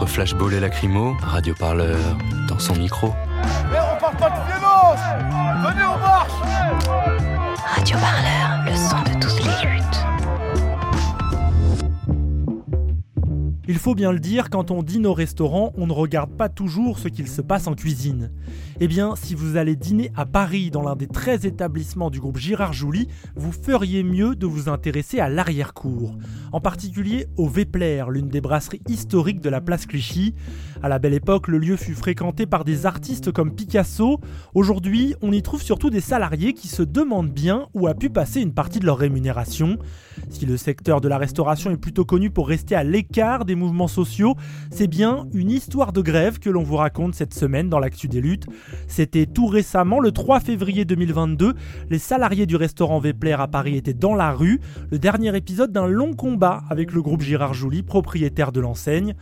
Entre flashball et lacrymo, Radio Parleur dans son micro. Mais on parle pas de violence Venez, on marche Radio Parleur, le son de toutes faut bien le dire, quand on dîne au restaurant, on ne regarde pas toujours ce qu'il se passe en cuisine. Eh bien, si vous allez dîner à Paris dans l'un des 13 établissements du groupe Girard Jouli, vous feriez mieux de vous intéresser à l'arrière-cour. En particulier au Vepler, l'une des brasseries historiques de la place Clichy. À la belle époque, le lieu fut fréquenté par des artistes comme Picasso. Aujourd'hui, on y trouve surtout des salariés qui se demandent bien où a pu passer une partie de leur rémunération. Si le secteur de la restauration est plutôt connu pour rester à l'écart des mouvements sociaux, c'est bien une histoire de grève que l'on vous raconte cette semaine dans l'actu des luttes. C'était tout récemment, le 3 février 2022, les salariés du restaurant Vepler à Paris étaient dans la rue, le dernier épisode d'un long combat avec le groupe Girard Jouli, propriétaire de l'enseigne.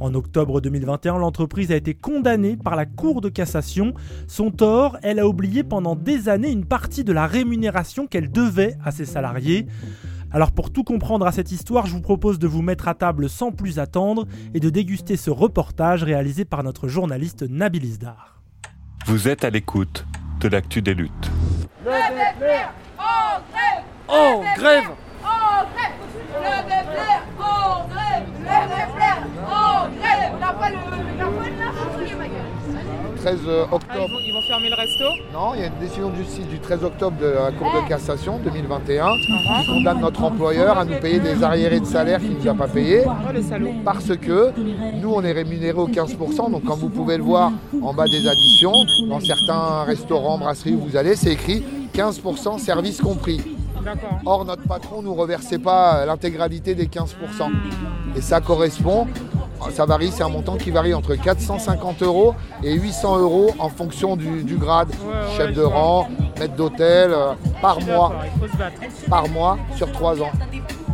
En octobre 2021, l'entreprise a été condamnée par la Cour de cassation. Son tort, elle a oublié pendant des années une partie de la rémunération qu'elle devait à ses salariés. Alors pour tout comprendre à cette histoire, je vous propose de vous mettre à table sans plus attendre et de déguster ce reportage réalisé par notre journaliste Nabil Isdar. Vous êtes à l'écoute de l'actu des luttes. Oh, grève Le 13 octobre. ils vont fermer le resto Non, il y a une décision de justice du 13 octobre de la Cour de cassation 2021 qui condamne notre employeur à nous payer des arriérés de salaire qu'il ne nous a pas payés Oh parce que nous on est rémunérés au 15%. Donc comme vous pouvez le voir en bas des additions, dans certains restaurants, brasseries où vous allez, c'est écrit 15% service compris. Or, notre patron ne nous reversait pas l'intégralité des 15%. Et ça correspond, ça varie, c'est un montant qui varie entre 450 euros et 800 euros en fonction du, du grade. ouais, Chef de vois. rang, maître d'hôtel, euh, par mois, D'accord, il faut se battre. par mois sur 3 ans.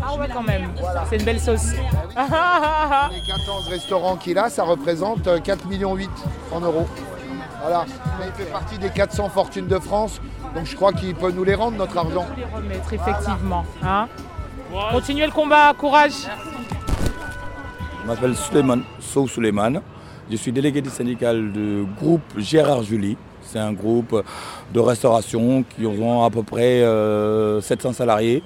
Ah ouais quand même, c'est une belle sauce. Les 14 restaurants qu'il a, ça représente euh, 4,8 millions en euros. Voilà. Mais il fait partie des 400 fortunes de France, donc je crois qu'il peut nous les rendre, notre argent. les remettre effectivement. Hein Continuez le combat, courage Je m'appelle Sow Suleiman. Je suis délégué du syndical du groupe Gérard Julie. C'est un groupe de restauration qui ont à peu près euh, 700 salariés.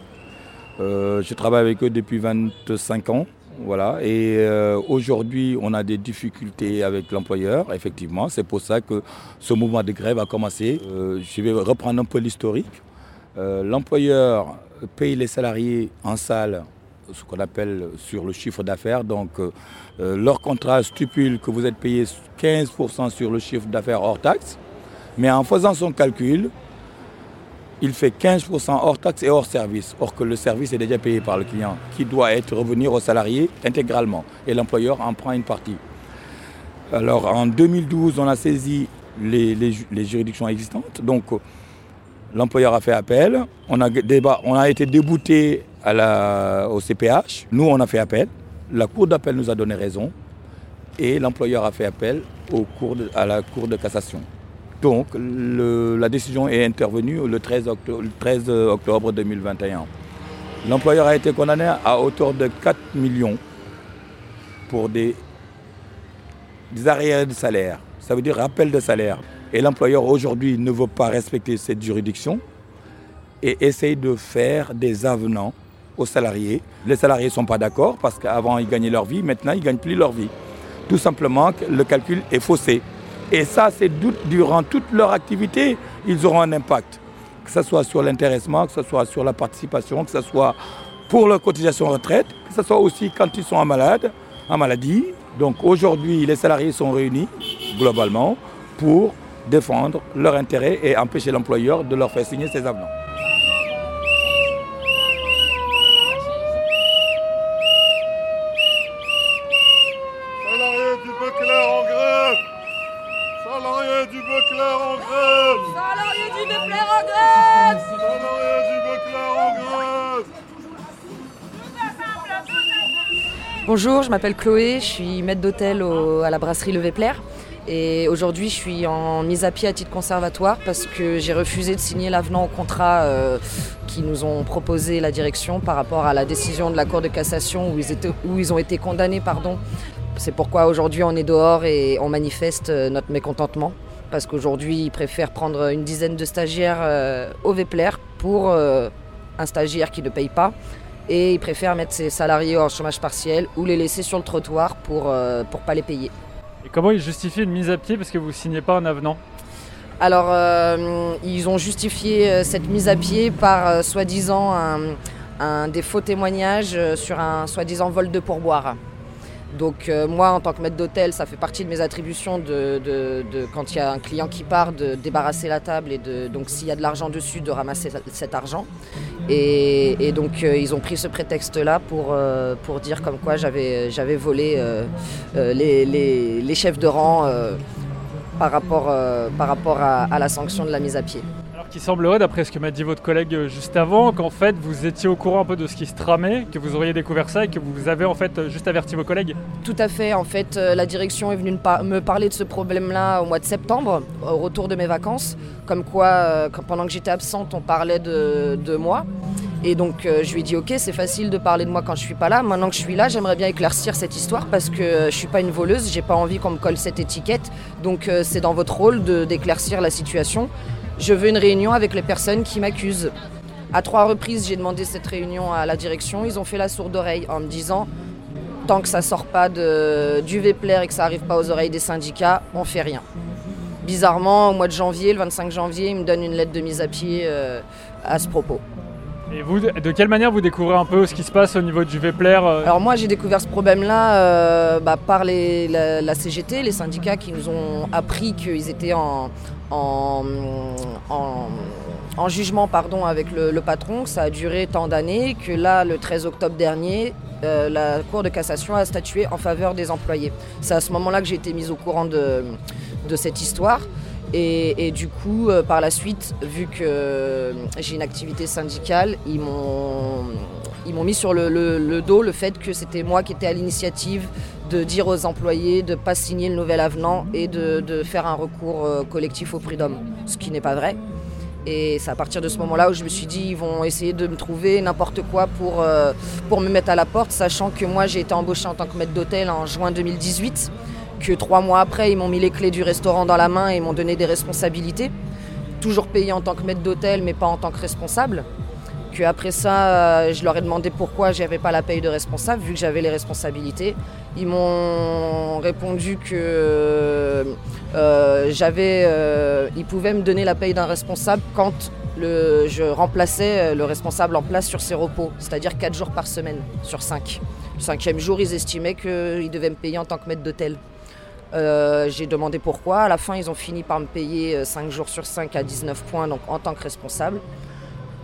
Euh, je travaille avec eux depuis 25 ans. Voilà. Et euh, aujourd'hui, on a des difficultés avec l'employeur, effectivement. C'est pour ça que ce mouvement de grève a commencé. Euh, je vais reprendre un peu l'historique. Euh, L'employeur paye les salariés en salle ce qu'on appelle sur le chiffre d'affaires. Donc, euh, euh, leur contrat stipule que vous êtes payé 15% sur le chiffre d'affaires hors taxe. Mais en faisant son calcul, il fait 15% hors taxe et hors service. Or que le service est déjà payé par le client, qui doit être revenir au salarié intégralement. Et l'employeur en prend une partie. Alors, en 2012, on a saisi les, les ju- les juridictions existantes. Donc, L'employeur a fait appel, on a, débat, on a été débouté à la, au CPH, nous on a fait appel, la Cour d'appel nous a donné raison et l'employeur a fait appel au cours de- à la Cour de cassation. Donc la décision est intervenue le 13 octobre, le 13 octobre 2021. L'employeur a été condamné à hauteur de 4 millions pour des, des arriérés de salaire. Ça veut dire rappel de salaire. Et l'employeur aujourd'hui ne veut pas respecter cette juridiction et essaye de faire des avenants aux salariés. Les salariés ne sont pas d'accord parce qu'avant ils gagnaient leur vie, maintenant ils ne gagnent plus leur vie. Tout simplement, le calcul est faussé. Et ça, c'est durant toute leur activité, ils auront un impact. Que ce soit sur l'intéressement, que ce soit sur la participation, que ce soit pour leur cotisation retraite, que ce soit aussi quand ils sont en malade, en maladie. Donc aujourd'hui, les salariés sont réunis globalement pour défendre leur intérêt et empêcher l'employeur de leur faire signer ces avenants. Bonjour, je m'appelle Chloé, je suis maître d'hôtel à la brasserie Le Vepler. Et aujourd'hui, je suis en mise à pied à titre conservatoire parce que j'ai refusé de signer l'avenant au contrat euh, qui nous ont proposé la direction par rapport à la décision de la Cour de cassation où ils, étaient, où ils ont été condamnés. Pardon. C'est pourquoi aujourd'hui on est dehors et on manifeste euh, notre mécontentement. Parce qu'aujourd'hui, ils préfèrent prendre une dizaine de stagiaires euh, au Vepler pour un stagiaire qui ne paye pas et ils préfèrent mettre ses salariés en chômage partiel ou les laisser sur le trottoir pour ne pour pas les payer. Et comment ils justifient une mise à pied parce que vous ne signez pas un avenant? Alors, euh, ils ont justifié euh, cette mise à pied par euh, soi-disant un, des faux témoignages sur un soi-disant vol de pourboire. Donc moi, en tant que maître d'hôtel, ça fait partie de mes attributions de, quand il y a un client qui part, de débarrasser la table et de, donc s'il y a de l'argent dessus, de ramasser cet argent. Et, donc ils ont pris ce prétexte-là pour, pour dire comme quoi j'avais, volé les, chefs de rang par rapport à la sanction de la mise à pied. Il semblerait, d'après ce que m'a dit votre collègue euh, juste avant, qu'en fait vous étiez au courant un peu de ce qui se tramait, que vous auriez découvert ça et que vous avez en fait euh, juste averti vos collègues. Tout à fait. En fait, euh, la direction est venue me parler de ce problème-là au mois de septembre, au retour de mes vacances. Comme quoi, pendant que j'étais absente, on parlait de, moi. Et donc je lui ai dit ok c'est facile de parler de moi quand je suis pas là. Maintenant que je suis là, j'aimerais bien éclaircir cette histoire parce que je suis pas une voleuse, j'ai pas envie qu'on me colle cette étiquette. Donc c'est dans votre rôle d'éclaircir la situation je veux une réunion avec les personnes qui m'accusent. À trois reprises, j'ai demandé cette réunion à la direction. Ils ont fait la sourde oreille en me disant tant que ça sort pas du VPLR et que ça arrive pas aux oreilles des syndicats, on fait rien. Bizarrement, au mois de janvier, le 25 janvier, ils me donnent une lettre de mise à pied euh, à ce propos. Et vous, de quelle manière vous découvrez un peu ce qui se passe au niveau du VPLR euh Alors moi j'ai découvert ce problème-là euh, bah, par la, CGT, les syndicats qui nous ont appris qu'ils étaient en, en, jugement pardon, avec le, patron, que ça a duré tant d'années, que là le 13 octobre dernier, euh, la Cour de cassation a statué en faveur des employés. C'est à ce moment-là que j'ai été mise au courant de cette histoire. Et, du coup, euh, par la suite, vu que euh, j'ai une activité syndicale, ils m'ont, mis sur le, dos le fait que c'était moi qui étais à l'initiative de dire aux employés de ne pas signer le nouvel avenant et de, faire un recours euh, collectif au prud'homme, ce qui n'est pas vrai. Et c'est à partir de ce moment-là où je me suis dit, ils vont essayer de me trouver n'importe quoi pour, pour me mettre à la porte, sachant que moi j'ai été embauché en tant que maître d'hôtel en juin 2018 que trois mois après, ils m'ont mis les clés du restaurant dans la main et m'ont donné des responsabilités. Toujours payé en tant que maître d'hôtel, mais pas en tant que responsable. Que après ça, euh, je leur ai demandé pourquoi j'avais pas la paye de responsable, vu que j'avais les responsabilités. Ils m'ont répondu que euh, j'avais, euh, ils pouvaient me donner la paye d'un responsable quand je remplaçais le responsable en place sur ses repos, c'est-à-dire quatre jours par semaine sur cinq. Le cinquième jour, ils estimaient qu'ils devaient me payer en tant que maître d'hôtel. Euh, j'ai demandé pourquoi. À la fin, ils ont fini par me payer 5 euh, jours sur 5 à 19 points, donc en tant que responsable.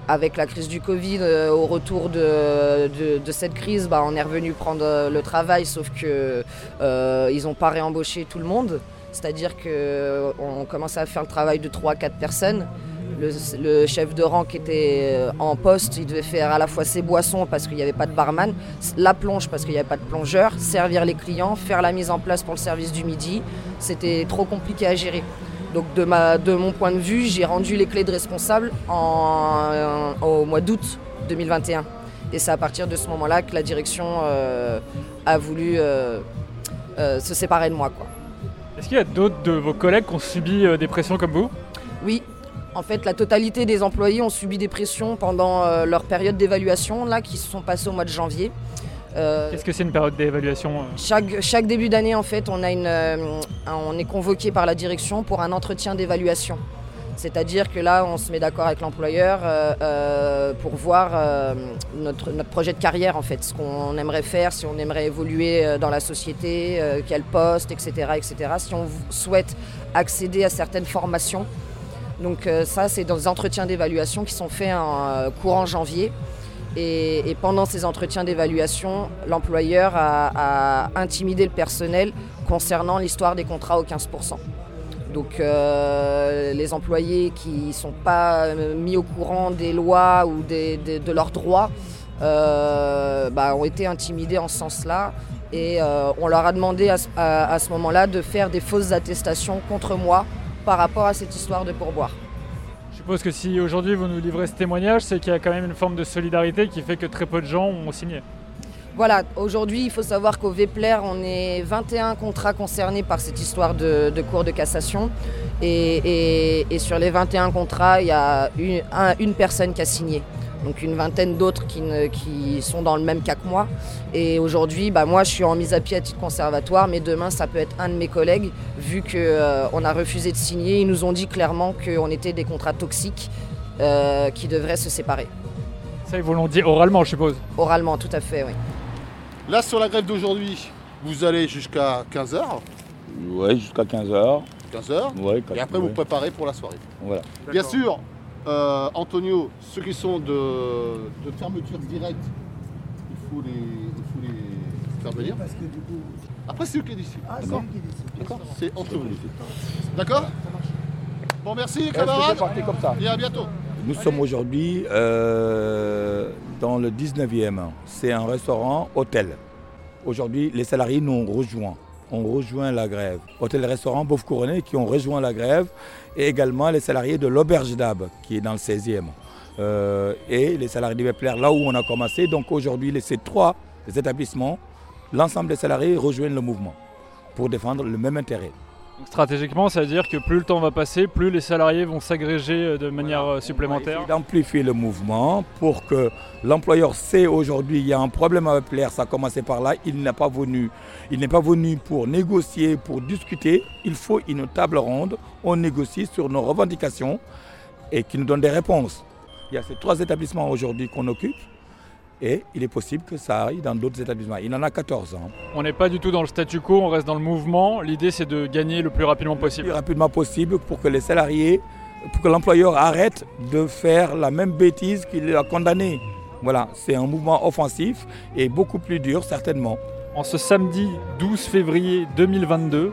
Avec la crise du Covid, euh, au retour de, cette crise, bah, on est revenu prendre le travail, sauf qu'ils n'ont pas réembauché tout le monde. C'est-à-dire qu'on commençait à faire le travail de 3-4 personnes. Le, chef de rang qui était euh, en poste, il devait faire à la fois ses boissons parce qu'il n'y avait pas de barman, la plonge parce qu'il n'y avait pas de plongeur, servir les clients, faire la mise en place pour le service du midi. C'était trop compliqué à gérer. Donc de, ma, de mon point de vue, j'ai rendu les clés de responsable en, euh, au mois d'août 2021. Et c'est à partir de ce moment-là que la direction euh, a voulu se séparer de moi. Est-ce qu'il y a d'autres de vos collègues qui ont subi des pressions comme vous? Oui, En fait, la totalité des employés ont subi des pressions pendant euh, leur période d'évaluation, là, qui se sont passées au mois de janvier. Euh, Qu'est-ce que c'est une période d'évaluation euh chaque, chaque, début d'année, en fait, on, a une, on est convoqué par la direction pour un entretien d'évaluation. C'est-à-dire que là, on se met d'accord avec l'employeur pour voir notre, notre, projet de carrière, en fait, ce qu'on aimerait faire, si on aimerait évoluer dans la société, quel poste, etc., etc. Si on souhaite accéder à certaines formations. Donc euh, ça, c'est dans des entretiens d'évaluation qui sont faits en euh, courant janvier. Et, pendant ces entretiens d'évaluation, l'employeur a, intimidé le personnel concernant l'histoire des contrats au 15%. Donc euh, les employés qui ne sont pas mis au courant des lois ou de leurs droits bah, ont été intimidés en ce sens-là. Et on leur a demandé à ce moment-là de faire des fausses attestations contre moi par rapport à cette histoire de pourboire. Je suppose que si aujourd'hui vous nous livrez ce témoignage, c'est qu'il y a quand même une forme de solidarité qui fait que très peu de gens ont signé. Voilà, aujourd'hui il faut savoir qu'au Vepler, on est 21 contrats concernés par cette histoire de, cours de cassation. Et, sur les 21 contrats, il y a une personne qui a signé donc une vingtaine d'autres qui, qui, sont dans le même cas que moi. Et aujourd'hui, bah, moi, je suis en mise à pied à titre conservatoire, mais demain, ça peut être un de mes collègues, vu qu'on euh, a refusé de signer. Ils nous ont dit clairement qu'on était des contrats toxiques euh, qui devraient se séparer. Ça, ils vous l'ont dit oralement, je suppose Oralement, tout à fait, oui. Là, sur la grève d'aujourd'hui, vous allez jusqu'à 15h Oui, jusqu'à 15h. 15h ouais, Et après, vous préparez pour la soirée. Voilà. Bien sûr, euh, Antonio, ceux qui sont de, fermeture directe, il faut les, il faut les faire venir. Après, c'est eux qui décident. Ah, D'accord C'est entre vous. D'accord Bon, merci camarades. comme ça. Et à bientôt. Nous sommes aujourd'hui euh, dans le 19e. C'est un restaurant hôtel. Aujourd'hui, les salariés nous ont rejoints ont rejoint la grève. Hôtel-restaurant Beauf Couronné qui ont rejoint la grève et également les salariés de l'Auberge d'Ab qui est dans le 16e. Euh, et les salariés de Wepler là où on a commencé. Donc aujourd'hui, ces trois établissements, l'ensemble des salariés rejoignent le mouvement pour défendre le même intérêt. Stratégiquement, ça veut dire que plus le temps va passer, plus les salariés vont s'agréger euh, de manière euh, supplémentaire. D'amplifier le mouvement pour que l'employeur sait aujourd'hui il y a un problème avec l'air, ça a commencé par là, il n'est pas venu, il n'est pas venu pour négocier, pour discuter. Il faut une table ronde, on négocie sur nos revendications et qui nous donne des réponses. Il y a ces trois établissements aujourd'hui qu'on occupe et il est possible que ça aille dans d'autres établissements. Il en a 14 ans. On n'est pas du tout dans le statu quo, on reste dans le mouvement. L'idée c'est de gagner le plus rapidement possible. Le plus rapidement possible pour que les salariés, pour que l'employeur arrête de faire la même bêtise qu'il a condamné. Voilà, c'est un mouvement offensif et beaucoup plus dur certainement. En ce samedi 12 février 2022,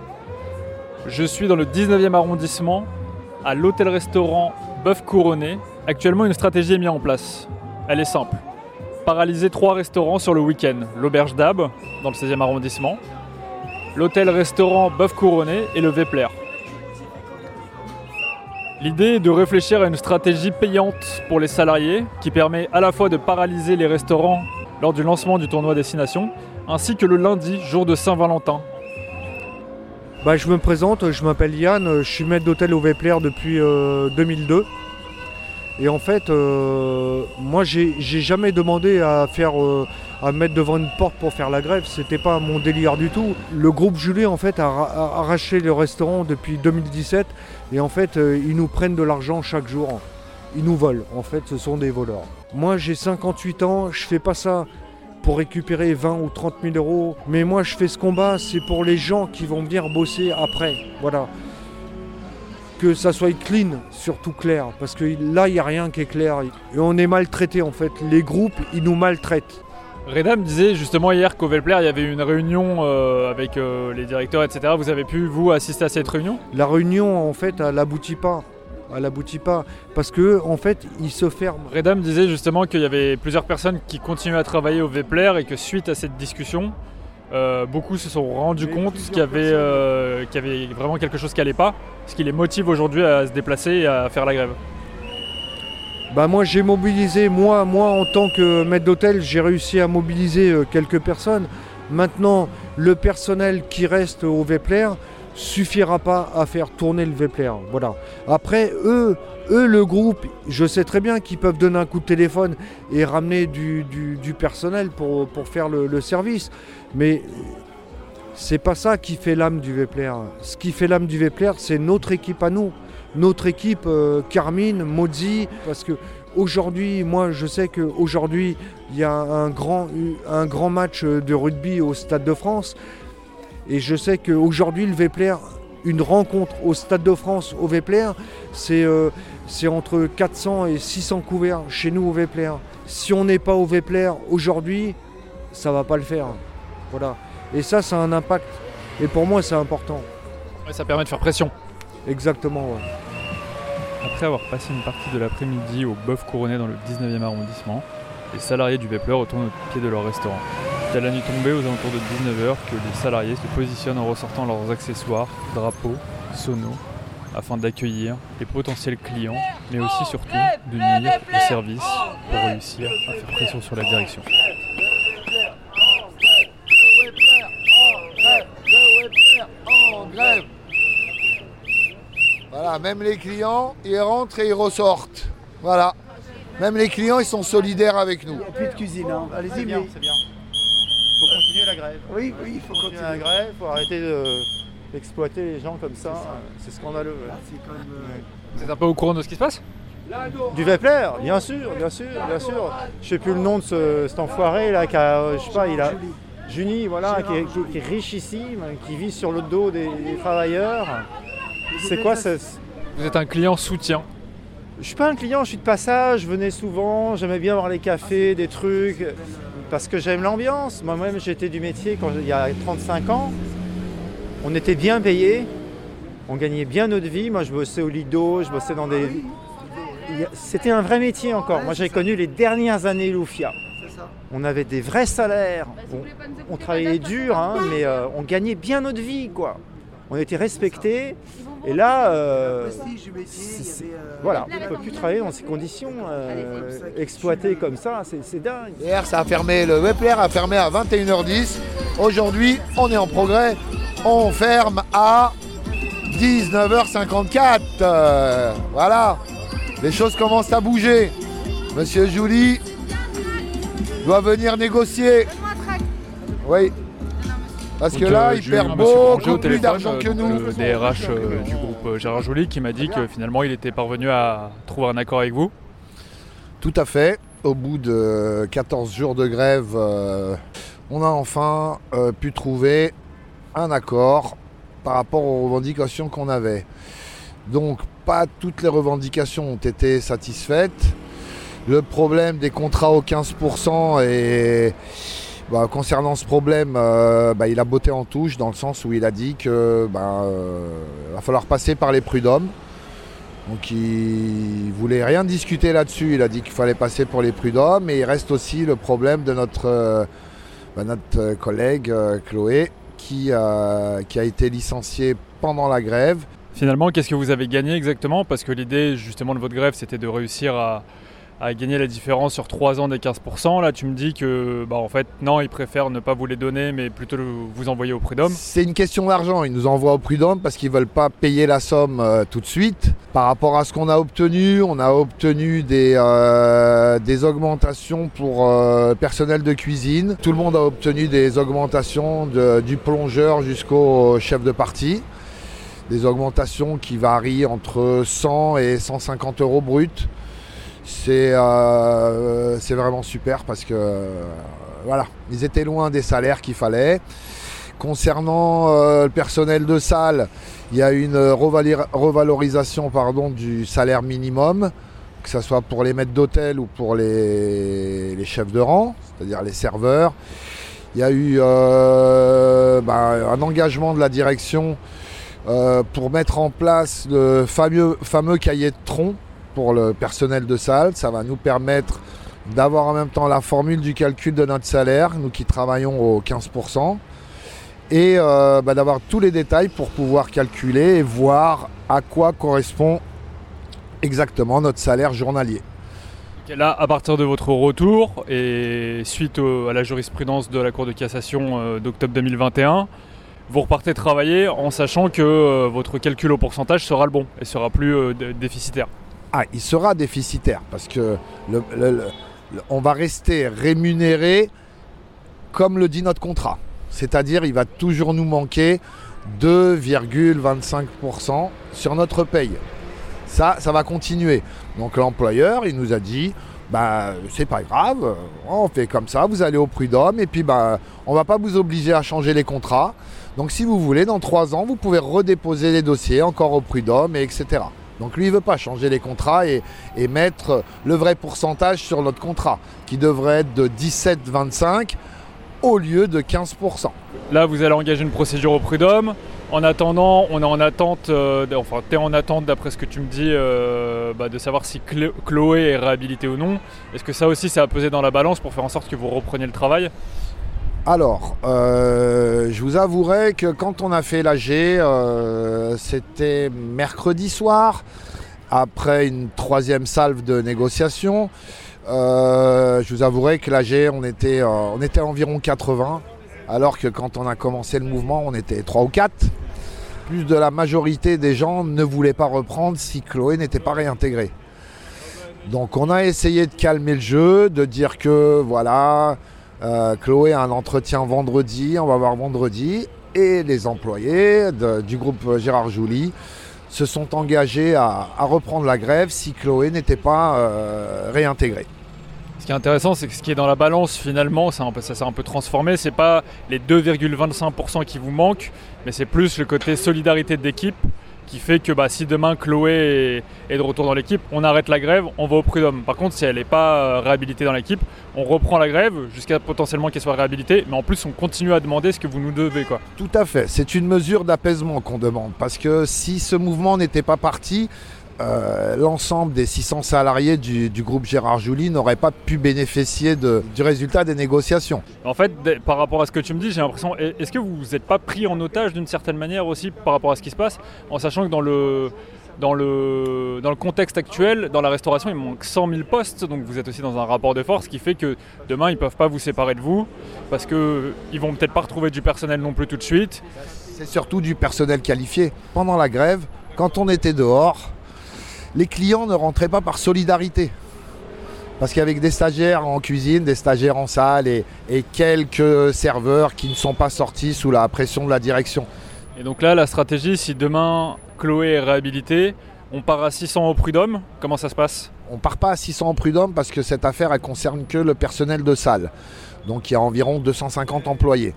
je suis dans le 19e arrondissement à l'hôtel-restaurant Bœuf Couronné. Actuellement, une stratégie est mise en place. Elle est simple paralysé trois restaurants sur le week-end. L'Auberge d'Ab, dans le 16e arrondissement, l'hôtel-restaurant Bœuf Couronné et le Vepler. L'idée est de réfléchir à une stratégie payante pour les salariés qui permet à la fois de paralyser les restaurants lors du lancement du tournoi Destination, ainsi que le lundi, jour de Saint-Valentin. Bah, je me présente, je m'appelle Yann, je suis maître d'hôtel au Vepler depuis 2002. Et en fait, euh, moi, j'ai jamais demandé à faire, euh, à mettre devant une porte pour faire la grève. C'était pas mon délire du tout. Le groupe Julie, en fait, a, arraché le restaurant depuis 2017. Et en fait, euh, ils nous prennent de l'argent chaque jour. Ils nous volent. En fait, ce sont des voleurs. Moi, j'ai 58 ans. Je fais pas ça pour récupérer 20 ou 30 000 euros. Mais moi, je fais ce combat, c'est pour les gens qui vont venir bosser après. Voilà que ça soit clean, surtout clair, parce que là, il n'y a rien qui est clair. Et on est maltraité en fait. Les groupes, ils nous maltraitent. Redam disait justement hier qu'au Velpler, il y avait une réunion euh, avec euh, les directeurs, etc. Vous avez pu, vous, assister à cette réunion? La réunion, en fait, elle n'aboutit pas. Elle n'aboutit pas. Parce que, en fait, ils se ferment. Redam disait justement qu'il y avait plusieurs personnes qui continuaient à travailler au Vepler et que suite à cette discussion, euh, beaucoup se sont rendus compte qu'il y, avait, y avait vraiment quelque chose qui n'allait pas ce qui les motive aujourd'hui à se déplacer et à faire la grève bah moi j'ai mobilisé, moi, moi en tant que maître d'hôtel, j'ai réussi à mobiliser euh, quelques personnes. Maintenant, le personnel qui reste au Vepler suffira pas à faire tourner le Vepler. Voilà. Après, eux, eux, le groupe, je sais très bien qu'ils peuvent donner un coup de téléphone et ramener du, personnel pour, faire le, service. Mais c'est pas ça qui fait l'âme du Vepler. Ce qui fait l'âme du Vepler, c'est notre équipe à nous. Notre équipe, euh, Carmine, Mozzi, parce que aujourd'hui, moi je sais qu'aujourd'hui, il y a un grand, un grand match de rugby au Stade de France. Et je sais qu'aujourd'hui, le Vepler une rencontre au Stade de France au Vepler, euh, c'est entre 400 et 600 couverts chez nous au Vepler. Si on n'est pas au Vepler aujourd'hui, ça va pas le faire. Voilà. Et ça, ça a un impact. Et pour moi, c'est important. ça permet de faire pression. Exactement. Après avoir passé une partie de l'après-midi au Bœuf Couronné dans le 19e arrondissement, les salariés du Vepler retournent au pied de leur restaurant. C'est à la nuit tombée, aux alentours de 19h, que les salariés se positionnent en ressortant leurs accessoires, drapeaux, sonos, afin d'accueillir les potentiels clients, mais aussi surtout de nuire au service pour réussir à faire pression sur la direction. Voilà, même les clients, ils rentrent et ils ressortent. Voilà. Même les clients, ils sont solidaires avec nous. Plus de cuisine, hein. allez-y. C'est bien, c'est bien faut continuer la grève. Oui, oui, il faut continuer, la grève, il faut arrêter d'exploiter les gens comme ça. C'est scandaleux. Ah, Vous êtes un peu au courant de ce qui se passe du Vepler, bien sûr, bien sûr, bien sûr. Je sais plus le nom de cet enfoiré là, qui a, je sais pas, il a. Junie, voilà, qui est, richissime, qui vit sur le dos des, travailleurs. C'est quoi ça Vous êtes un client soutien Je suis pas un client, je suis de passage, je venais souvent, j'aimais bien voir les cafés, des trucs parce que j'aime l'ambiance. Moi-même, j'étais du métier quand, il y a 35 ans. On était bien payés, on gagnait bien notre vie. Moi, je bossais au Lido, je bossais dans des. C'était un vrai métier encore. Moi, j'ai connu les dernières années Loufia. On avait des vrais salaires, on, travaillait dur, hein, mais euh, on gagnait bien notre vie, quoi. On était respectés. Et là, euh, voilà, on ne peut plus travailler dans ces conditions, euh, exploitées comme ça, c'est dingue. Hier, ça a fermé, le Wepler a fermé à 21h10. Aujourd'hui, on est en progrès. On ferme à 19h54. Euh, voilà, les choses commencent à bouger. Monsieur Jouli doit venir négocier. Oui, parce que là, il perd beaucoup plus d'argent que nous. Le DRH euh, du groupe euh, Gérard Joly qui m'a dit que finalement il était parvenu à trouver un accord avec vous. Tout à fait. Au bout de 14 jours de grève, euh, on a enfin pu trouver un accord par rapport aux revendications qu'on avait. Donc pas toutes les revendications ont été satisfaites. Le problème des contrats au 15% est bah, concernant ce problème, euh, bah, il a botté en touche dans le sens où il a dit que bah, euh, va falloir passer par les prud'hommes. Donc il voulait rien discuter là-dessus. Il a dit qu'il fallait passer pour les prud'hommes. Et il reste aussi le problème de notre, euh, collègue Chloé qui, qui a été licenciée pendant la grève. Finalement, qu'est-ce que vous avez gagné exactement? Parce que l'idée justement de votre grève, c'était de réussir à, à gagner la différence sur 3 ans des 15%. Là, tu me dis que, bah, en fait, non, ils préfèrent ne pas vous les donner, mais plutôt vous envoyer au prud'homme. C'est une question d'argent. Ils nous envoient au prud'homme parce qu'ils ne veulent pas payer la somme euh, tout de suite. Par rapport à ce qu'on a obtenu, on a obtenu des, euh, des augmentations pour euh, personnel de cuisine. Tout le monde a obtenu des augmentations du plongeur jusqu'au chef de partie des augmentations qui varient entre 100 et 150 euros bruts. Euh, c'est vraiment super parce que euh, voilà, ils étaient loin des salaires qu'il fallait. Concernant euh, le personnel de salle, il y a une revalorisation du salaire minimum, que ce soit pour les maîtres d'hôtel ou pour les, chefs de rang, c'est-à-dire les serveurs. Il y a eu bah, un engagement de la direction pour mettre en place le fameux, fameux cahier de tronc pour le personnel de salle. Ça va nous permettre d'avoir en même temps la formule du calcul de notre salaire, nous qui travaillons au 15%, et euh, bah, d'avoir tous les détails pour pouvoir calculer et voir à quoi correspond exactement notre salaire journalier. Là, à partir de votre retour et suite à la jurisprudence de la Cour de cassation euh, d'octobre 2021, vous repartez travailler en sachant que euh, votre calcul au pourcentage sera le bon et sera plus déficitaire. Ah, il sera déficitaire parce que on va rester rémunéré comme le dit notre contrat. C'est-à-dire il va toujours nous manquer 2,25% sur notre paye. Ça, ça va continuer. Donc l'employeur, il nous a dit, bah c'est pas grave, on fait comme ça, vous allez au prud'homme et puis bah on va pas vous obliger à changer les contrats. Donc si vous voulez, dans trois ans, vous pouvez redéposer les dossiers encore au prud'homme et etc. Donc lui, il veut pas changer les contrats et, et mettre le vrai pourcentage sur notre contrat, qui devrait être de 17,25 au lieu de 15%. Là, vous allez engager une procédure au prud'homme. En attendant, on est en attente, euh, enfin, tu es en attente, d'après ce que tu me dis, euh, bah, de savoir si Chloé est réhabilitée ou non. Est-ce que ça aussi, ça a pesé dans la balance pour faire en sorte que vous repreniez le travail? Alors, euh, je vous avouerai que quand on a fait l'AG, euh, c'était mercredi soir, après une troisième salve de négociation. Euh, je vous avouerai que l'AG, on était, on était à environ 80, alors que quand on a commencé le mouvement, on était 3 ou 4. Plus de la majorité des gens ne voulaient pas reprendre si Chloé n'était pas réintégrée. Donc on a essayé de calmer le jeu, de dire que voilà, euh, Chloé a un entretien vendredi, on va voir vendredi, et les employés du groupe Gérard Jouly se sont engagés à, reprendre la grève si Chloé n'était pas euh, réintégrée. Ce qui est intéressant, c'est que ce qui est dans la balance, finalement, ça s'est un peu transformé. C'est pas les 2,25% qui vous manquent, mais c'est plus le côté solidarité d'équipe qui fait que bah, si demain Chloé est, de retour dans l'équipe, on arrête la grève, on va au prud'homme. Par contre, si elle n'est pas euh, réhabilitée dans l'équipe, on reprend la grève jusqu'à potentiellement qu'elle soit réhabilitée, mais en plus, on continue à demander ce que vous nous devez. Tout à fait, c'est une mesure d'apaisement qu'on demande, parce que si ce mouvement n'était pas parti, euh, l'ensemble des 600 salariés du, du groupe Gérard Jouly n'auraient pas pu bénéficier de- du résultat des négociations. En fait, par rapport à ce que tu me dis, j'ai l'impression. est- Est-ce que vous n'êtes pas pris en otage d'une certaine manière aussi par rapport à ce qui se passe, en sachant que dans le. Dans le, dans le contexte actuel, dans la restauration, il manque 100 000 postes, donc vous êtes aussi dans un rapport de force qui fait que demain, ils ne peuvent pas vous séparer de vous, parce qu'ils ne vont peut-être pas retrouver du personnel non plus tout de suite. C'est surtout du personnel qualifié. Pendant la grève, quand on était dehors, les clients ne rentraient pas par solidarité. Parce qu'avec des stagiaires en cuisine, des stagiaires en salle et, et quelques serveurs qui ne sont pas sortis sous la pression de la direction. Et donc là, la stratégie, si demain Chloé est réhabilitée, on part à 600 au prud'homme, comment ça se passe? On part pas à 600 en prud'homme parce que cette affaire, elle concerne que le personnel de salle. Donc il y a environ 250 employés.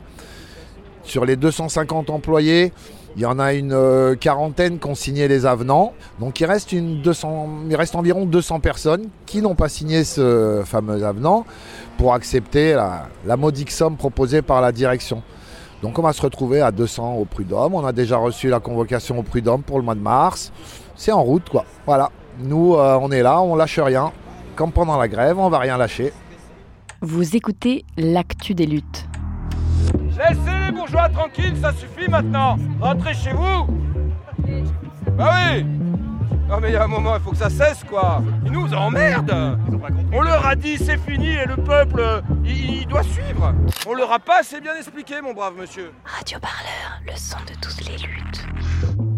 Sur les 250 employés, il y en a une euh, quarantaine qui ont signé les avenants. Donc il reste, une 200, il environ 200 personnes qui n'ont pas signé ce fameux avenant pour accepter la, la modique somme proposée par la direction. Donc on va se retrouver à 200 au prud'homme. On a déjà reçu la convocation au prud'homme pour le mois de mars. C'est en route quoi. Voilà. Nous euh, on est là, on lâche rien. Comme pendant la grève, on va rien lâcher. Vous écoutez l'actu des luttes. Laissez les bourgeois tranquilles, ça suffit maintenant. Rentrez chez vous. Bah oui. Non mais il y a un moment, il faut que ça cesse quoi. Ils nous emmerdent. On leur a dit c'est fini et le peuple, il, il doit suivre. On leur a pas assez bien expliqué, mon brave monsieur. Radio Parleur, le son de toutes les luttes.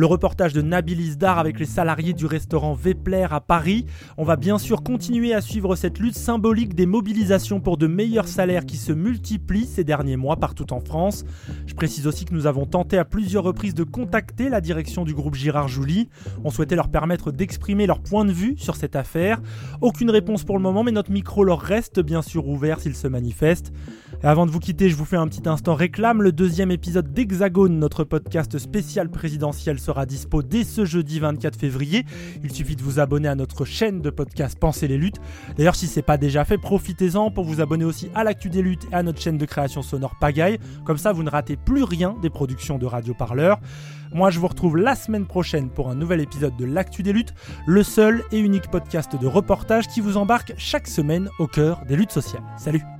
Le reportage de Nabil Isdar avec les salariés du restaurant Vepler à Paris. On va bien sûr continuer à suivre cette lutte symbolique des mobilisations pour de meilleurs salaires qui se multiplient ces derniers mois partout en France. Je précise aussi que nous avons tenté à plusieurs reprises de contacter la direction du groupe Girard Jouly. On souhaitait leur permettre d'exprimer leur point de vue sur cette affaire. Aucune réponse pour le moment, mais notre micro leur reste bien sûr ouvert s'ils se manifestent. Avant de vous quitter, je vous fais un petit instant réclame. Le deuxième épisode d'Hexagone, notre podcast spécial présidentiel, sera dispo dès ce jeudi 24 février. Il suffit de vous abonner à notre chaîne de podcast Pensez les luttes. D'ailleurs, si c'est pas déjà fait, profitez-en pour vous abonner aussi à l'actu des luttes et à notre chaîne de création sonore Pagaille. Comme ça, vous ne ratez plus rien des productions de Radio Parleur. Moi, je vous retrouve la semaine prochaine pour un nouvel épisode de L'actu des luttes, le seul et unique podcast de reportage qui vous embarque chaque semaine au cœur des luttes sociales. Salut